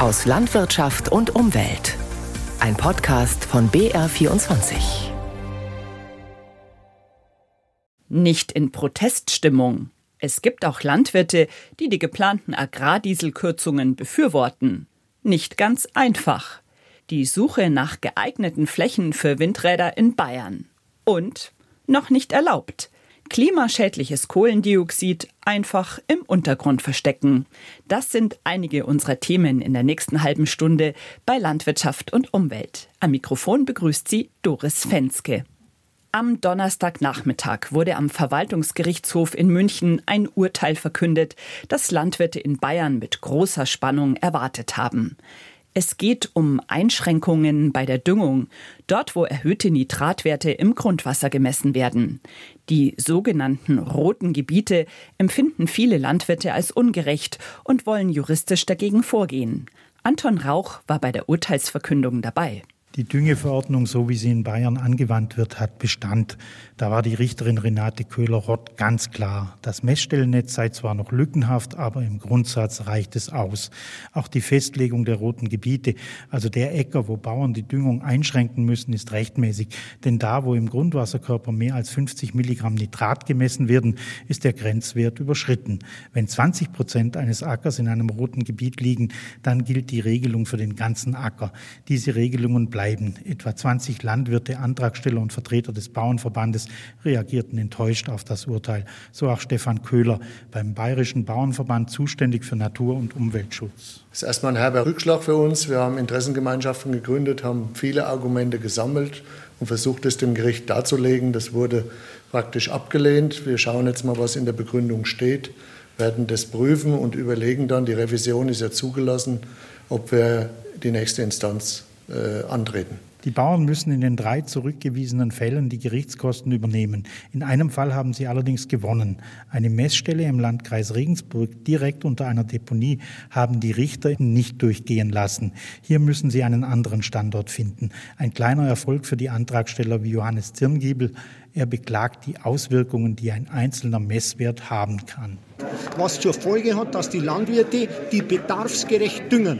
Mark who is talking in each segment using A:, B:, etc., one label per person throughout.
A: aus Landwirtschaft und Umwelt. Ein Podcast von BR24.
B: Nicht in Proteststimmung. Es gibt auch Landwirte, die die geplanten Agrardieselkürzungen befürworten. Nicht ganz einfach. Die Suche nach geeigneten Flächen für Windräder in Bayern. Und noch nicht erlaubt klimaschädliches Kohlendioxid einfach im Untergrund verstecken. Das sind einige unserer Themen in der nächsten halben Stunde bei Landwirtschaft und Umwelt. Am Mikrofon begrüßt sie Doris Fenske. Am Donnerstagnachmittag wurde am Verwaltungsgerichtshof in München ein Urteil verkündet, das Landwirte in Bayern mit großer Spannung erwartet haben. Es geht um Einschränkungen bei der Düngung, dort wo erhöhte Nitratwerte im Grundwasser gemessen werden. Die sogenannten roten Gebiete empfinden viele Landwirte als ungerecht und wollen juristisch dagegen vorgehen. Anton Rauch war bei der Urteilsverkündung dabei.
C: Die Düngeverordnung, so wie sie in Bayern angewandt wird, hat Bestand. Da war die Richterin Renate Köhler-Rott ganz klar. Das Messstellennetz sei zwar noch lückenhaft, aber im Grundsatz reicht es aus. Auch die Festlegung der roten Gebiete, also der Äcker, wo Bauern die Düngung einschränken müssen, ist rechtmäßig. Denn da, wo im Grundwasserkörper mehr als 50 Milligramm Nitrat gemessen werden, ist der Grenzwert überschritten. Wenn 20 Prozent eines Ackers in einem roten Gebiet liegen, dann gilt die Regelung für den ganzen Acker. Diese Regelungen bleiben bleiben. Etwa 20 Landwirte, Antragsteller und Vertreter des Bauernverbandes reagierten enttäuscht auf das Urteil. So auch Stefan Köhler beim Bayerischen Bauernverband zuständig für Natur- und Umweltschutz.
D: Das ist erstmal ein herber Rückschlag für uns. Wir haben Interessengemeinschaften gegründet, haben viele Argumente gesammelt und versucht, es dem Gericht darzulegen. Das wurde praktisch abgelehnt. Wir schauen jetzt mal, was in der Begründung steht, werden das prüfen und überlegen dann, die Revision ist ja zugelassen, ob wir die nächste Instanz äh, antreten.
C: Die Bauern müssen in den drei zurückgewiesenen Fällen die Gerichtskosten übernehmen. In einem Fall haben sie allerdings gewonnen. Eine Messstelle im Landkreis Regensburg direkt unter einer Deponie haben die Richter nicht durchgehen lassen. Hier müssen sie einen anderen Standort finden. Ein kleiner Erfolg für die Antragsteller wie Johannes Zirngiebel. Er beklagt die Auswirkungen, die ein einzelner Messwert haben kann.
E: Was zur Folge hat, dass die Landwirte die bedarfsgerecht düngen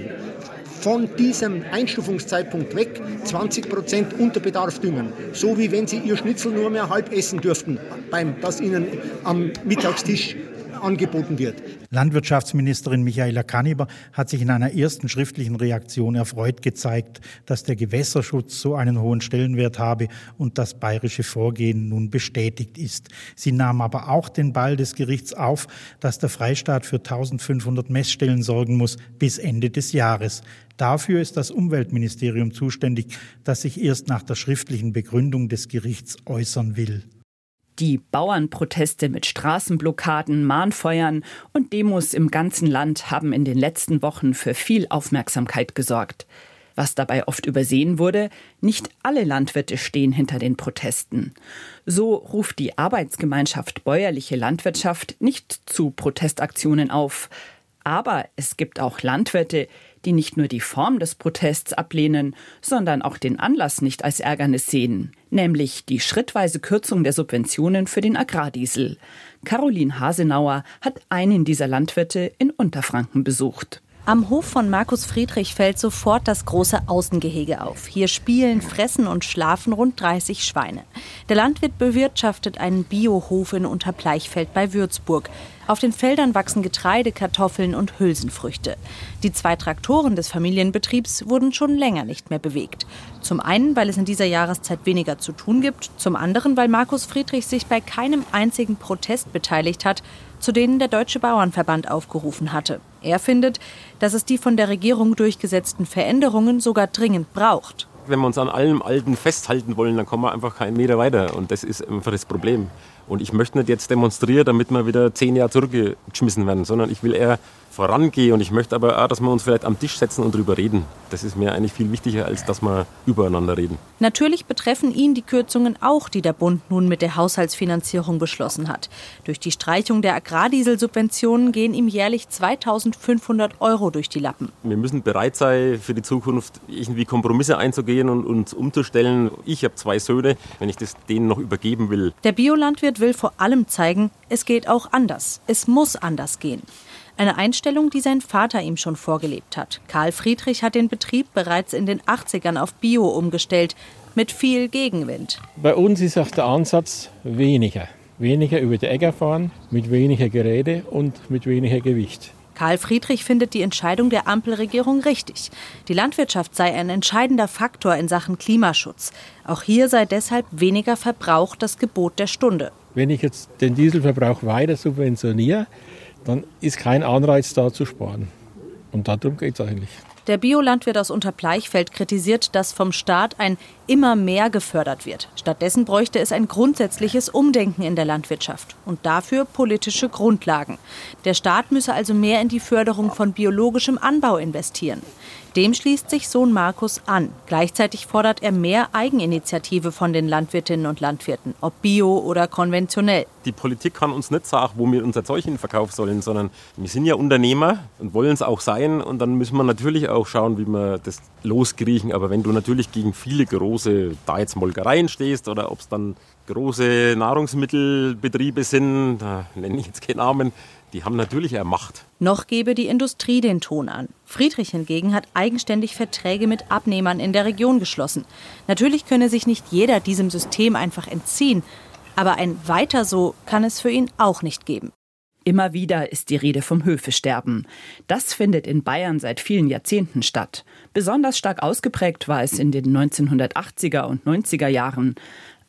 E: von diesem Einstufungszeitpunkt weg 20 Prozent unter Bedarf düngen. So wie wenn sie ihr Schnitzel nur mehr halb essen dürften, beim, das ihnen am Mittagstisch angeboten wird.
C: Landwirtschaftsministerin Michaela Kanniber hat sich in einer ersten schriftlichen Reaktion erfreut gezeigt, dass der Gewässerschutz so einen hohen Stellenwert habe und das bayerische Vorgehen nun bestätigt ist. Sie nahm aber auch den Ball des Gerichts auf, dass der Freistaat für 1500 Messstellen sorgen muss bis Ende des Jahres. Dafür ist das Umweltministerium zuständig, das sich erst nach der schriftlichen Begründung des Gerichts äußern will.
B: Die Bauernproteste mit Straßenblockaden, Mahnfeuern und Demos im ganzen Land haben in den letzten Wochen für viel Aufmerksamkeit gesorgt. Was dabei oft übersehen wurde, nicht alle Landwirte stehen hinter den Protesten. So ruft die Arbeitsgemeinschaft Bäuerliche Landwirtschaft nicht zu Protestaktionen auf. Aber es gibt auch Landwirte, die nicht nur die Form des Protests ablehnen, sondern auch den Anlass nicht als Ärgernis sehen, nämlich die schrittweise Kürzung der Subventionen für den Agrardiesel. Caroline Hasenauer hat einen dieser Landwirte in Unterfranken besucht.
F: Am Hof von Markus Friedrich fällt sofort das große Außengehege auf. Hier spielen, fressen und schlafen rund 30 Schweine. Der Landwirt bewirtschaftet einen Biohof in Unterbleichfeld bei Würzburg. Auf den Feldern wachsen Getreide, Kartoffeln und Hülsenfrüchte. Die zwei Traktoren des Familienbetriebs wurden schon länger nicht mehr bewegt. Zum einen, weil es in dieser Jahreszeit weniger zu tun gibt, zum anderen, weil Markus Friedrich sich bei keinem einzigen Protest beteiligt hat, zu denen der Deutsche Bauernverband aufgerufen hatte. Er findet, dass es die von der Regierung durchgesetzten Veränderungen sogar dringend braucht.
G: Wenn wir uns an allem Alten festhalten wollen, dann kommen wir einfach keinen Meter weiter. Und das ist einfach das Problem. Und ich möchte nicht jetzt demonstrieren, damit wir wieder zehn Jahre zurückgeschmissen werden, sondern ich will eher vorangehe. Und ich möchte aber auch, dass wir uns vielleicht am Tisch setzen und darüber reden. Das ist mir eigentlich viel wichtiger, als dass wir übereinander reden.
F: Natürlich betreffen ihn die Kürzungen auch, die der Bund nun mit der Haushaltsfinanzierung beschlossen hat. Durch die Streichung der Agrardieselsubventionen gehen ihm jährlich 2500 Euro durch die Lappen.
G: Wir müssen bereit sein, für die Zukunft irgendwie Kompromisse einzugehen und uns umzustellen. Ich habe zwei Söhne, wenn ich das denen noch übergeben will.
F: Der Biolandwirt will vor allem zeigen, es geht auch anders. Es muss anders gehen. Eine Einstellung, die sein Vater ihm schon vorgelebt hat. Karl Friedrich hat den Betrieb bereits in den 80ern auf Bio umgestellt, mit viel Gegenwind.
H: Bei uns ist auch der Ansatz weniger. Weniger über die Äcker fahren, mit weniger Geräte und mit weniger Gewicht.
F: Karl Friedrich findet die Entscheidung der Ampelregierung richtig. Die Landwirtschaft sei ein entscheidender Faktor in Sachen Klimaschutz. Auch hier sei deshalb weniger Verbrauch das Gebot der Stunde.
H: Wenn ich jetzt den Dieselverbrauch weiter subventioniere, dann ist kein Anreiz da zu sparen. Und darum geht es eigentlich.
F: Der Biolandwirt aus Unterbleichfeld kritisiert, dass vom Staat ein immer mehr gefördert wird. Stattdessen bräuchte es ein grundsätzliches Umdenken in der Landwirtschaft und dafür politische Grundlagen. Der Staat müsse also mehr in die Förderung von biologischem Anbau investieren. Dem schließt sich Sohn Markus an. Gleichzeitig fordert er mehr Eigeninitiative von den Landwirtinnen und Landwirten, ob bio oder konventionell.
G: Die Politik kann uns nicht sagen, wo wir unser Zeug verkaufen sollen, sondern wir sind ja Unternehmer und wollen es auch sein. Und dann müssen wir natürlich auch schauen, wie wir das loskriechen. Aber wenn du natürlich gegen viele große, da jetzt Molkereien stehst oder ob es dann große Nahrungsmittelbetriebe sind, da nenne ich jetzt keinen Namen, die haben natürlich eher Macht.
F: Noch gebe die Industrie den Ton an. Friedrich hingegen hat eigenständig Verträge mit Abnehmern in der Region geschlossen. Natürlich könne sich nicht jeder diesem System einfach entziehen, aber ein Weiter so kann es für ihn auch nicht geben.
B: Immer wieder ist die Rede vom Höfesterben. Das findet in Bayern seit vielen Jahrzehnten statt. Besonders stark ausgeprägt war es in den 1980er und 90er Jahren.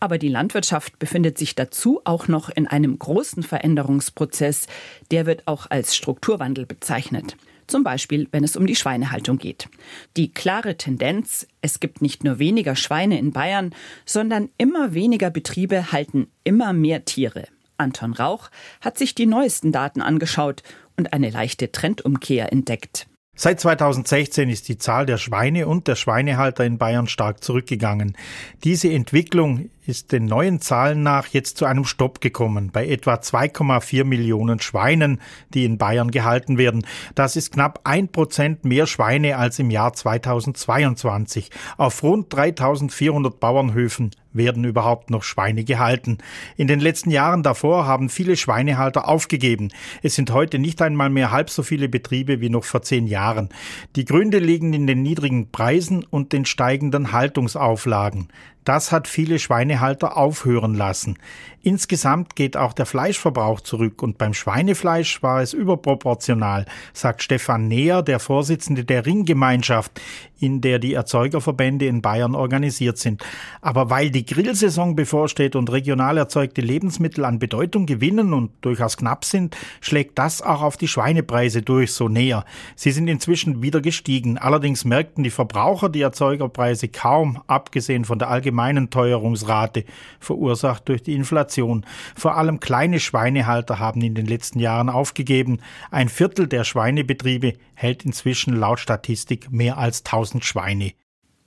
B: Aber die Landwirtschaft befindet sich dazu auch noch in einem großen Veränderungsprozess. Der wird auch als Strukturwandel bezeichnet. Zum Beispiel, wenn es um die Schweinehaltung geht. Die klare Tendenz, es gibt nicht nur weniger Schweine in Bayern, sondern immer weniger Betriebe halten immer mehr Tiere. Anton Rauch hat sich die neuesten Daten angeschaut und eine leichte Trendumkehr entdeckt.
C: Seit 2016 ist die Zahl der Schweine und der Schweinehalter in Bayern stark zurückgegangen. Diese Entwicklung ist den neuen Zahlen nach jetzt zu einem Stopp gekommen, bei etwa 2,4 Millionen Schweinen, die in Bayern gehalten werden. Das ist knapp ein Prozent mehr Schweine als im Jahr 2022. Auf rund 3400 Bauernhöfen werden überhaupt noch Schweine gehalten. In den letzten Jahren davor haben viele Schweinehalter aufgegeben. Es sind heute nicht einmal mehr halb so viele Betriebe wie noch vor zehn Jahren. Die Gründe liegen in den niedrigen Preisen und den steigenden Haltungsauflagen. Das hat viele Schweinehalter aufhören lassen. Insgesamt geht auch der Fleischverbrauch zurück und beim Schweinefleisch war es überproportional, sagt Stefan Neher, der Vorsitzende der Ringgemeinschaft, in der die Erzeugerverbände in Bayern organisiert sind. Aber weil die Grillsaison bevorsteht und regional erzeugte Lebensmittel an Bedeutung gewinnen und durchaus knapp sind, schlägt das auch auf die Schweinepreise durch, so näher. Sie sind inzwischen wieder gestiegen. Allerdings merkten die Verbraucher die Erzeugerpreise kaum, abgesehen von der allgemeinen Teuerungsrate, verursacht durch die Inflation. Vor allem kleine Schweinehalter haben in den letzten Jahren aufgegeben. Ein Viertel der Schweinebetriebe hält inzwischen laut Statistik mehr als 1000 Schweine.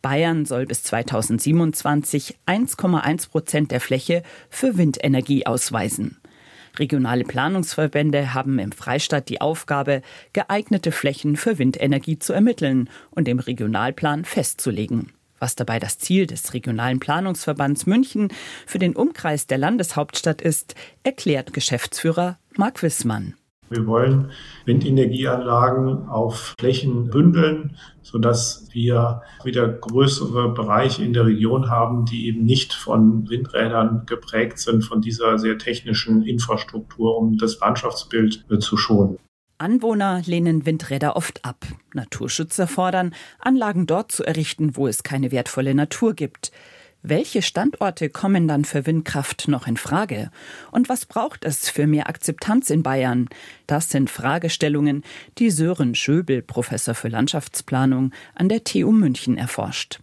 B: Bayern soll bis 2027 1,1 Prozent der Fläche für Windenergie ausweisen. Regionale Planungsverbände haben im Freistaat die Aufgabe, geeignete Flächen für Windenergie zu ermitteln und im Regionalplan festzulegen. Was dabei das Ziel des Regionalen Planungsverbands München für den Umkreis der Landeshauptstadt ist, erklärt Geschäftsführer Marc Wissmann.
I: Wir wollen Windenergieanlagen auf Flächen bündeln, sodass wir wieder größere Bereiche in der Region haben, die eben nicht von Windrädern geprägt sind, von dieser sehr technischen Infrastruktur, um das Landschaftsbild zu schonen.
B: Anwohner lehnen Windräder oft ab. Naturschützer fordern, Anlagen dort zu errichten, wo es keine wertvolle Natur gibt. Welche Standorte kommen dann für Windkraft noch in Frage? Und was braucht es für mehr Akzeptanz in Bayern? Das sind Fragestellungen, die Sören Schöbel, Professor für Landschaftsplanung an der TU München, erforscht.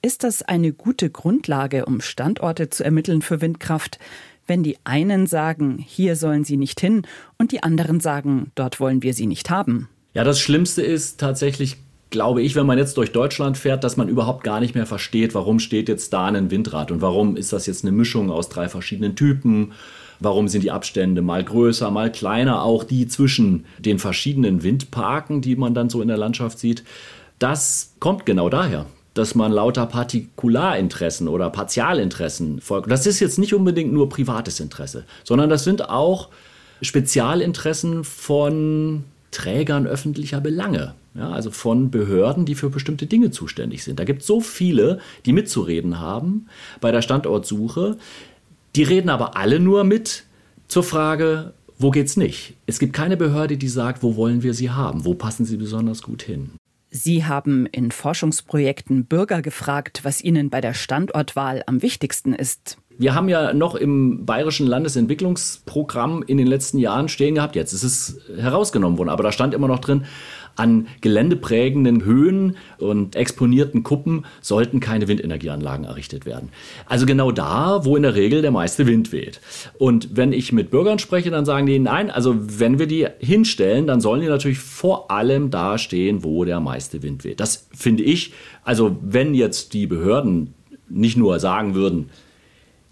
B: Ist das eine gute Grundlage, um Standorte zu ermitteln für Windkraft? wenn die einen sagen, hier sollen sie nicht hin und die anderen sagen, dort wollen wir sie nicht haben.
J: Ja, das Schlimmste ist tatsächlich, glaube ich, wenn man jetzt durch Deutschland fährt, dass man überhaupt gar nicht mehr versteht, warum steht jetzt da ein Windrad und warum ist das jetzt eine Mischung aus drei verschiedenen Typen. Warum sind die Abstände mal größer, mal kleiner, auch die zwischen den verschiedenen Windparken, die man dann so in der Landschaft sieht. Das kommt genau daher dass man lauter Partikularinteressen oder Partialinteressen folgt. Das ist jetzt nicht unbedingt nur privates Interesse, sondern das sind auch Spezialinteressen von Trägern öffentlicher Belange. Ja, also von Behörden, die für bestimmte Dinge zuständig sind. Da gibt es so viele, die mitzureden haben bei der Standortsuche. Die reden aber alle nur mit zur Frage, wo geht's nicht? Es gibt keine Behörde, die sagt, wo wollen wir sie haben? Wo passen sie besonders gut hin?
B: Sie haben in Forschungsprojekten Bürger gefragt, was ihnen bei der Standortwahl am wichtigsten ist.
J: Wir haben ja noch im Bayerischen Landesentwicklungsprogramm in den letzten Jahren stehen gehabt, jetzt ist es herausgenommen worden, aber da stand immer noch drin, an geländeprägenden Höhen und exponierten Kuppen sollten keine Windenergieanlagen errichtet werden. Also genau da, wo in der Regel der meiste Wind weht. Und wenn ich mit Bürgern spreche, dann sagen die, nein, also wenn wir die hinstellen, dann sollen die natürlich vor allem da stehen, wo der meiste Wind weht. Das finde ich, also wenn jetzt die Behörden nicht nur sagen würden,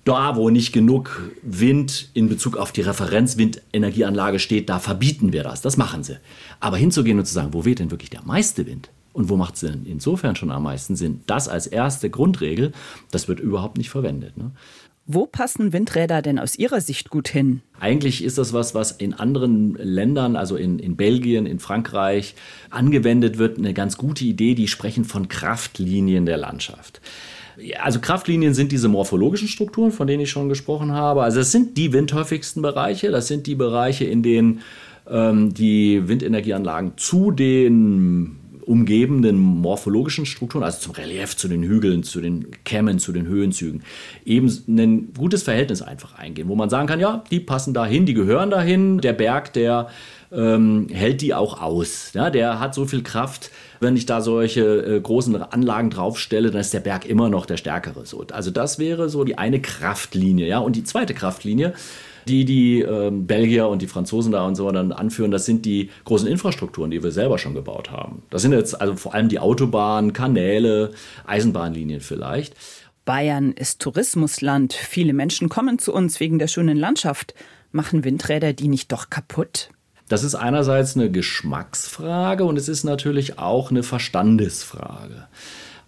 J: da, wo nicht genug Wind in Bezug auf die Referenzwindenergieanlage steht, da verbieten wir das. Das machen sie. Aber hinzugehen und zu sagen, wo weht denn wirklich der meiste Wind? Und wo macht es denn insofern schon am meisten Sinn? Das als erste Grundregel, das wird überhaupt nicht verwendet. Ne?
B: Wo passen Windräder denn aus Ihrer Sicht gut hin?
J: Eigentlich ist das was, was in anderen Ländern, also in, in Belgien, in Frankreich, angewendet wird. Eine ganz gute Idee, die sprechen von Kraftlinien der Landschaft. Also Kraftlinien sind diese morphologischen Strukturen, von denen ich schon gesprochen habe. Also das sind die windhäufigsten Bereiche. Das sind die Bereiche, in denen ähm, die Windenergieanlagen zu den umgebenden morphologischen Strukturen, also zum Relief, zu den Hügeln, zu den Kämmen, zu den Höhenzügen, eben ein gutes Verhältnis einfach eingehen, wo man sagen kann, ja, die passen dahin, die gehören dahin. Der Berg, der ähm, hält die auch aus. Ja, der hat so viel Kraft, wenn ich da solche äh, großen Anlagen draufstelle, dann ist der Berg immer noch der stärkere. So, also das wäre so die eine Kraftlinie. Ja? Und die zweite Kraftlinie, die die ähm, Belgier und die Franzosen da und so dann anführen, das sind die großen Infrastrukturen, die wir selber schon gebaut haben. Das sind jetzt also vor allem die Autobahnen, Kanäle, Eisenbahnlinien vielleicht.
B: Bayern ist Tourismusland. Viele Menschen kommen zu uns wegen der schönen Landschaft. Machen Windräder die nicht doch kaputt?
J: Das ist einerseits eine Geschmacksfrage und es ist natürlich auch eine Verstandesfrage.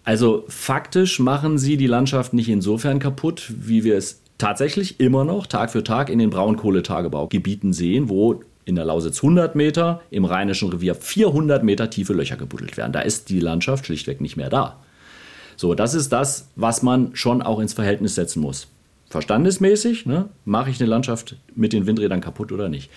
J: Also faktisch machen sie die Landschaft nicht insofern kaputt, wie wir es tatsächlich immer noch Tag für Tag in den Braunkohletagebaugebieten sehen, wo in der Lausitz 100 Meter, im Rheinischen Revier 400 Meter tiefe Löcher gebuddelt werden. Da ist die Landschaft schlichtweg nicht mehr da. So, das ist das, was man schon auch ins Verhältnis setzen muss. Verstandesmäßig, ne, mache ich eine Landschaft mit den Windrädern kaputt oder nicht?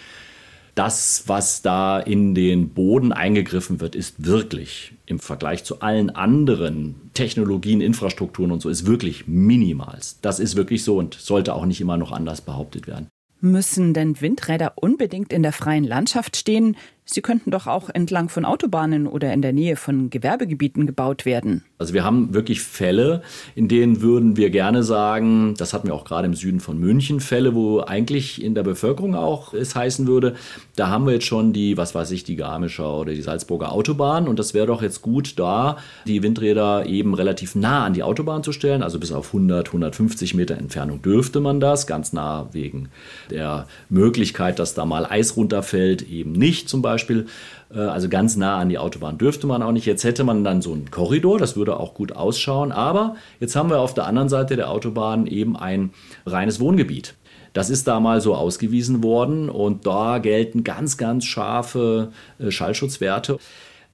J: Das, was da in den Boden eingegriffen wird, ist wirklich im Vergleich zu allen anderen Technologien, Infrastrukturen und so, ist wirklich minimal. Das ist wirklich so und sollte auch nicht immer noch anders behauptet werden.
B: Müssen denn Windräder unbedingt in der freien Landschaft stehen? Sie könnten doch auch entlang von Autobahnen oder in der Nähe von Gewerbegebieten gebaut werden.
J: Also wir haben wirklich Fälle, in denen würden wir gerne sagen, das hatten wir auch gerade im Süden von München, Fälle, wo eigentlich in der Bevölkerung auch es heißen würde, da haben wir jetzt schon die, was weiß ich, die Garmischer oder die Salzburger Autobahn und das wäre doch jetzt gut, da die Windräder eben relativ nah an die Autobahn zu stellen, also bis auf 100, 150 Meter Entfernung dürfte man das, ganz nah wegen der Möglichkeit, dass da mal Eis runterfällt, eben nicht zum Beispiel. Beispiel, äh, also ganz nah an die Autobahn dürfte man auch nicht. Jetzt hätte man dann so einen Korridor, das würde auch gut ausschauen. Aber jetzt haben wir auf der anderen Seite der Autobahn eben ein reines Wohngebiet. Das ist da mal so ausgewiesen worden und da gelten ganz, ganz scharfe äh, Schallschutzwerte.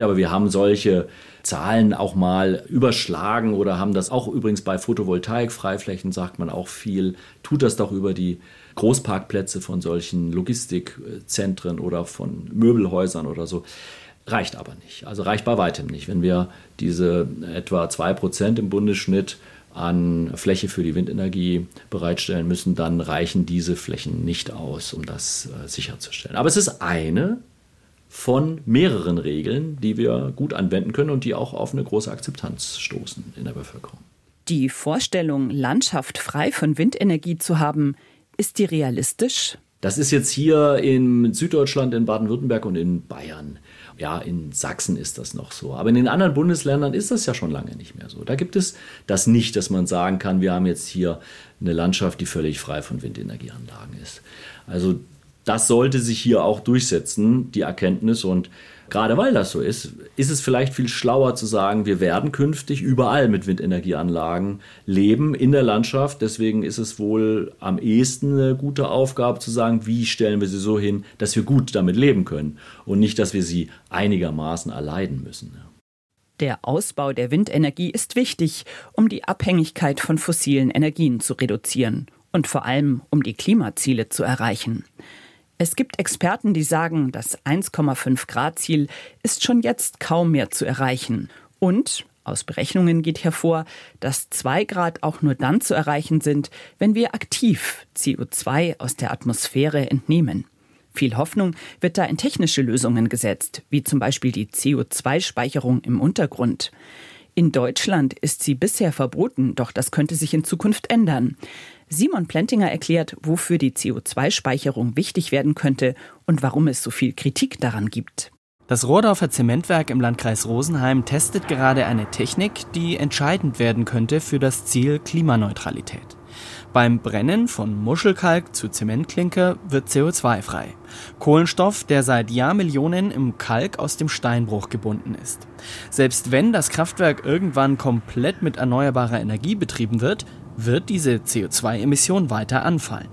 J: Aber wir haben solche Zahlen auch mal überschlagen oder haben das auch übrigens bei Photovoltaik-Freiflächen, sagt man auch viel, tut das doch über die Großparkplätze von solchen Logistikzentren oder von Möbelhäusern oder so. Reicht aber nicht. Also reicht bei weitem nicht. Wenn wir diese etwa 2% im Bundesschnitt an Fläche für die Windenergie bereitstellen müssen, dann reichen diese Flächen nicht aus, um das äh, sicherzustellen. Aber es ist eine von mehreren Regeln, die wir gut anwenden können und die auch auf eine große Akzeptanz stoßen in der Bevölkerung.
B: Die Vorstellung, Landschaft frei von Windenergie zu haben, ist die realistisch?
J: Das ist jetzt hier in Süddeutschland, in Baden-Württemberg und in Bayern. Ja, in Sachsen ist das noch so. Aber in den anderen Bundesländern ist das ja schon lange nicht mehr so. Da gibt es das nicht, dass man sagen kann, wir haben jetzt hier eine Landschaft, die völlig frei von Windenergieanlagen ist. Also Das sollte sich hier auch durchsetzen, die Erkenntnis. Und gerade weil das so ist, ist es vielleicht viel schlauer zu sagen, wir werden künftig überall mit Windenergieanlagen leben in der Landschaft. Deswegen ist es wohl am ehesten eine gute Aufgabe zu sagen, wie stellen wir sie so hin, dass wir gut damit leben können und nicht, dass wir sie einigermaßen erleiden müssen.
B: Der Ausbau der Windenergie ist wichtig, um die Abhängigkeit von fossilen Energien zu reduzieren und vor allem um die Klimaziele zu erreichen. Es gibt Experten, die sagen, das 1,5 Grad Ziel ist schon jetzt kaum mehr zu erreichen. Und aus Berechnungen geht hervor, dass 2 Grad auch nur dann zu erreichen sind, wenn wir aktiv CO2 aus der Atmosphäre entnehmen. Viel Hoffnung wird da in technische Lösungen gesetzt, wie zum Beispiel die CO2-Speicherung im Untergrund. In Deutschland ist sie bisher verboten, doch das könnte sich in Zukunft ändern. Simon Plentinger erklärt, wofür die CO2-Speicherung wichtig werden könnte und warum es so viel Kritik daran gibt.
K: Das Rohrdorfer Zementwerk im Landkreis Rosenheim testet gerade eine Technik, die entscheidend werden könnte für das Ziel Klimaneutralität. Beim Brennen von Muschelkalk zu Zementklinker wird CO2 frei. Kohlenstoff, der seit Jahrmillionen im Kalk aus dem Steinbruch gebunden ist. Selbst wenn das Kraftwerk irgendwann komplett mit erneuerbarer Energie betrieben wird, wird diese CO2-Emission weiter anfallen.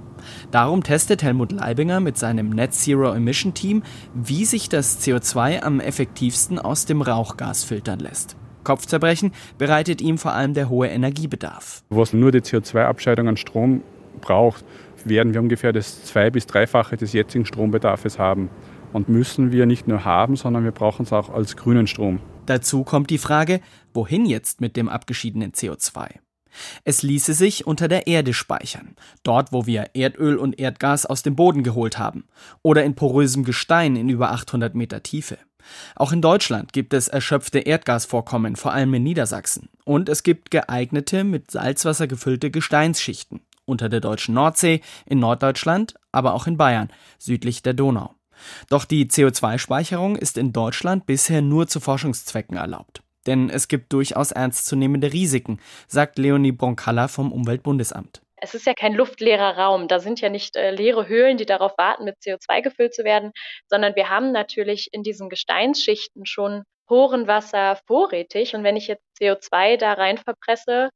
K: Darum testet Helmut Leibinger mit seinem Net Zero Emission Team, wie sich das CO2 am effektivsten aus dem Rauchgas filtern lässt. Kopfzerbrechen bereitet ihm vor allem der hohe Energiebedarf.
L: Was nur die CO2-Abscheidung an Strom braucht, werden wir ungefähr das zwei- bis dreifache des jetzigen Strombedarfs haben. Und müssen wir nicht nur haben, sondern wir brauchen es auch als grünen Strom.
K: Dazu kommt die Frage, wohin jetzt mit dem abgeschiedenen CO2? Es ließe sich unter der Erde speichern, dort wo wir Erdöl und Erdgas aus dem Boden geholt haben, oder in porösem Gestein in über 800 Meter Tiefe. Auch in Deutschland gibt es erschöpfte Erdgasvorkommen, vor allem in Niedersachsen. Und es gibt geeignete, mit Salzwasser gefüllte Gesteinsschichten. Unter der deutschen Nordsee, in Norddeutschland, aber auch in Bayern, südlich der Donau. Doch die CO2-Speicherung ist in Deutschland bisher nur zu Forschungszwecken erlaubt. Denn es gibt durchaus ernstzunehmende Risiken, sagt Leonie Bronkalla vom Umweltbundesamt.
M: Es ist ja kein luftleerer Raum. Da sind ja nicht äh, leere Höhlen, die darauf warten, mit CO2 gefüllt zu werden, sondern wir haben natürlich in diesen Gesteinsschichten schon Porenwasser vorrätig. Und wenn ich jetzt CO2 da rein verpresse,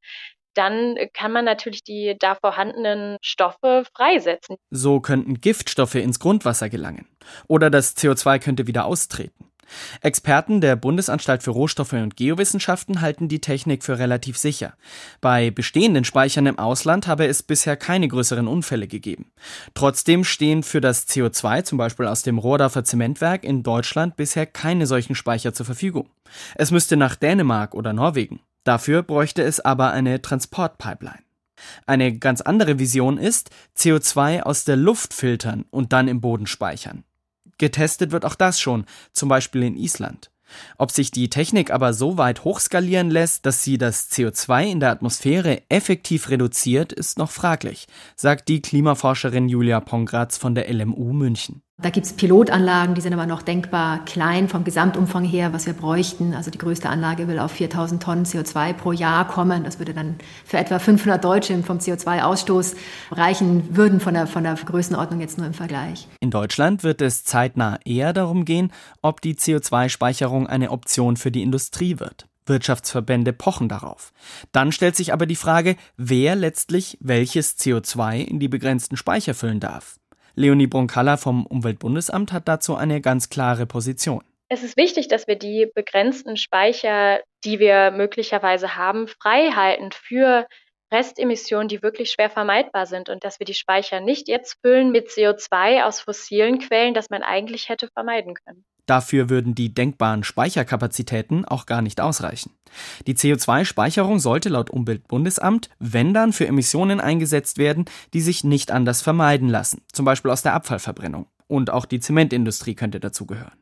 M: dann kann man natürlich die da vorhandenen Stoffe freisetzen.
K: So könnten Giftstoffe ins Grundwasser gelangen. Oder das CO2 könnte wieder austreten. Experten der Bundesanstalt für Rohstoffe und Geowissenschaften halten die Technik für relativ sicher. Bei bestehenden Speichern im Ausland habe es bisher keine größeren Unfälle gegeben. Trotzdem stehen für das CO2, zum Beispiel aus dem Rohrdorfer Zementwerk, in Deutschland bisher keine solchen Speicher zur Verfügung. Es müsste nach Dänemark oder Norwegen. Dafür bräuchte es aber eine Transportpipeline. Eine ganz andere Vision ist, CO2 aus der Luft filtern und dann im Boden speichern. Getestet wird auch das schon, zum Beispiel in Island. Ob sich die Technik aber so weit hochskalieren lässt, dass sie das CO2 in der Atmosphäre effektiv reduziert, ist noch fraglich, sagt die Klimaforscherin Julia Pongratz von der LMU München.
N: Da gibt es Pilotanlagen, die sind aber noch denkbar klein vom Gesamtumfang her, was wir bräuchten. Also die größte Anlage will auf 4000 Tonnen CO2 pro Jahr kommen. Das würde dann für etwa 500 Deutsche vom CO2-Ausstoß reichen, würden von der, von der Größenordnung jetzt nur im Vergleich.
K: In Deutschland wird es zeitnah eher darum gehen, ob die CO2-Speicherung eine Option für die Industrie wird. Wirtschaftsverbände pochen darauf. Dann stellt sich aber die Frage, wer letztlich welches CO2 in die begrenzten Speicher füllen darf. Leonie Bronkalla vom Umweltbundesamt hat dazu eine ganz klare Position.
M: Es ist wichtig, dass wir die begrenzten Speicher, die wir möglicherweise haben, frei halten für Restemissionen, die wirklich schwer vermeidbar sind und dass wir die Speicher nicht jetzt füllen mit CO2 aus fossilen Quellen, das man eigentlich hätte vermeiden können.
K: Dafür würden die denkbaren Speicherkapazitäten auch gar nicht ausreichen. Die CO2-Speicherung sollte laut Umweltbundesamt, wenn dann, für Emissionen eingesetzt werden, die sich nicht anders vermeiden lassen, zum Beispiel aus der Abfallverbrennung. Und auch die Zementindustrie könnte dazugehören.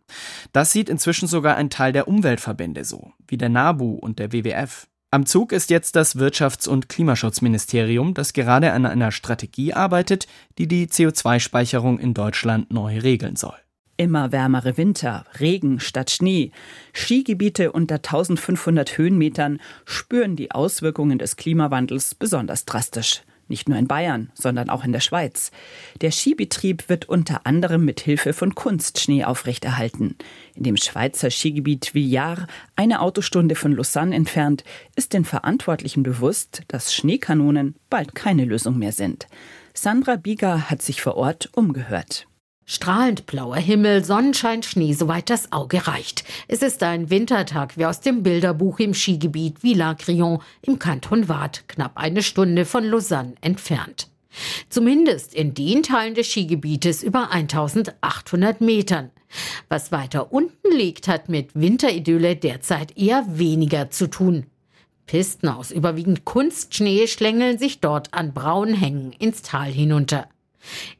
K: Das sieht inzwischen sogar ein Teil der Umweltverbände so, wie der NABU und der WWF. Am Zug ist jetzt das Wirtschafts- und Klimaschutzministerium, das gerade an einer Strategie arbeitet, die die CO2-Speicherung in Deutschland neu regeln soll.
B: Immer wärmere Winter, Regen statt Schnee. Skigebiete unter 1500 Höhenmetern spüren die Auswirkungen des Klimawandels besonders drastisch. Nicht nur in Bayern, sondern auch in der Schweiz. Der Skibetrieb wird unter anderem mit Hilfe von Kunstschnee aufrechterhalten. In dem Schweizer Skigebiet Villars, eine Autostunde von Lausanne entfernt, ist den Verantwortlichen bewusst, dass Schneekanonen bald keine Lösung mehr sind. Sandra Bieger hat sich vor Ort umgehört.
O: Strahlend blauer Himmel, Sonnenschein, Schnee, soweit das Auge reicht. Es ist ein Wintertag wie aus dem Bilderbuch im Skigebiet Villars-Grillon im Kanton Waadt, knapp eine Stunde von Lausanne entfernt. Zumindest in den Teilen des Skigebietes über 1800 Metern. Was weiter unten liegt, hat mit Winteridylle derzeit eher weniger zu tun. Pisten aus überwiegend Kunstschnee schlängeln sich dort an braunen Hängen ins Tal hinunter.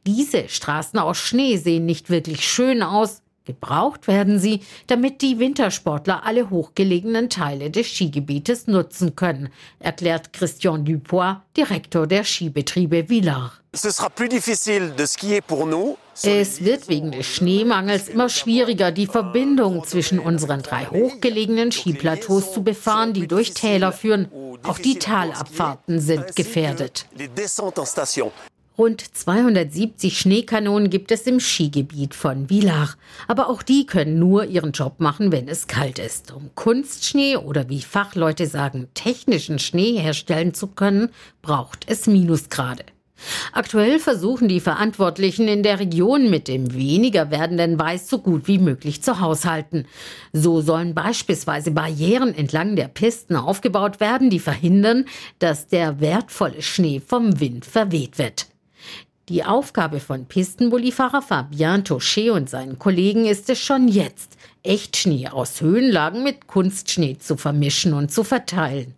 O: Diese Straßen aus Schnee sehen nicht wirklich schön aus. Gebraucht werden sie, damit die Wintersportler alle hochgelegenen Teile des Skigebietes nutzen können, erklärt Christian Dupois, Direktor der Skibetriebe Villars. Es wird wegen des Schneemangels immer schwieriger, die Verbindung zwischen unseren drei hochgelegenen Skiplateaus zu befahren, die durch Täler führen. Auch die Talabfahrten sind gefährdet. Rund 270 Schneekanonen gibt es im Skigebiet von Villach. Aber auch die können nur ihren Job machen, wenn es kalt ist. Um Kunstschnee oder wie Fachleute sagen, technischen Schnee herstellen zu können, braucht es Minusgrade. Aktuell versuchen die Verantwortlichen in der Region mit dem weniger werdenden Weiß so gut wie möglich zu haushalten. So sollen beispielsweise Barrieren entlang der Pisten aufgebaut werden, die verhindern, dass der wertvolle Schnee vom Wind verweht wird. Die Aufgabe von Pistenbullifahrer Fabien Touché und seinen Kollegen ist es schon jetzt, Echtschnee aus Höhenlagen mit Kunstschnee zu vermischen und zu verteilen.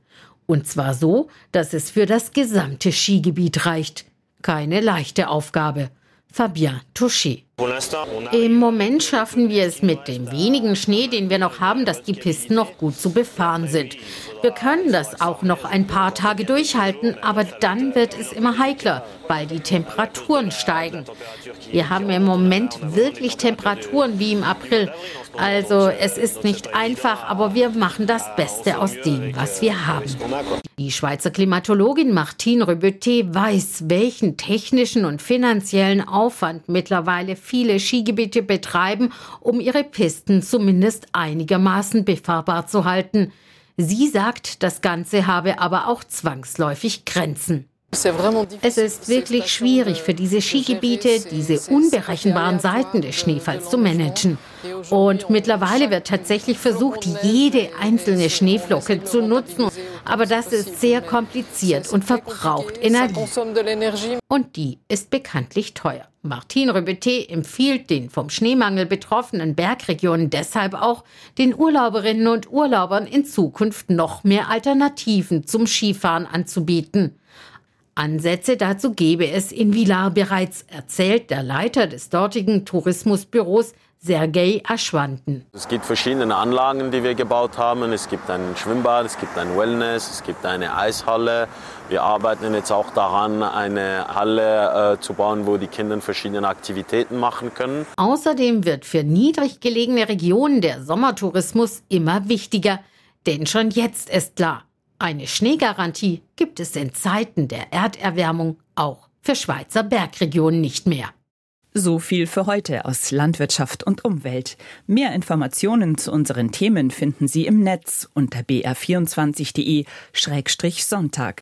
O: Und zwar so, dass es für das gesamte Skigebiet reicht. Keine leichte Aufgabe. Fabien Touché. Im Moment schaffen wir es mit dem wenigen Schnee, den wir noch haben, dass die Pisten noch gut zu befahren sind. Wir können das auch noch ein paar Tage durchhalten, aber dann wird es immer heikler, weil die Temperaturen steigen. Wir haben im Moment wirklich Temperaturen wie im April. Also es ist nicht einfach, aber wir machen das Beste aus dem, was wir haben. Die Schweizer Klimatologin Martine Rebeté weiß, welchen technischen und finanziellen Aufwand mittlerweile viele Skigebiete betreiben, um ihre Pisten zumindest einigermaßen befahrbar zu halten. Sie sagt, das Ganze habe aber auch zwangsläufig Grenzen. Es ist wirklich schwierig für diese Skigebiete, diese unberechenbaren Seiten des Schneefalls zu managen. Und mittlerweile wird tatsächlich versucht, jede einzelne Schneeflocke zu nutzen. Aber das ist sehr kompliziert und verbraucht Energie. Und die ist bekanntlich teuer. Martin Rebeté empfiehlt den vom Schneemangel betroffenen Bergregionen deshalb auch, den Urlauberinnen und Urlaubern in Zukunft noch mehr Alternativen zum Skifahren anzubieten. Ansätze dazu gebe es in Villars bereits, erzählt der Leiter des dortigen Tourismusbüros Sergei Aschwanten.
P: Es gibt verschiedene Anlagen, die wir gebaut haben. Es gibt ein Schwimmbad, es gibt ein Wellness, es gibt eine Eishalle. Wir arbeiten jetzt auch daran, eine Halle äh, zu bauen, wo die Kinder verschiedene Aktivitäten machen können.
O: Außerdem wird für niedrig gelegene Regionen der Sommertourismus immer wichtiger. Denn schon jetzt ist klar, eine Schneegarantie gibt es in Zeiten der Erderwärmung auch für Schweizer Bergregionen nicht mehr.
B: So viel für heute aus Landwirtschaft und Umwelt. Mehr Informationen zu unseren Themen finden Sie im Netz unter br24.de-sonntag.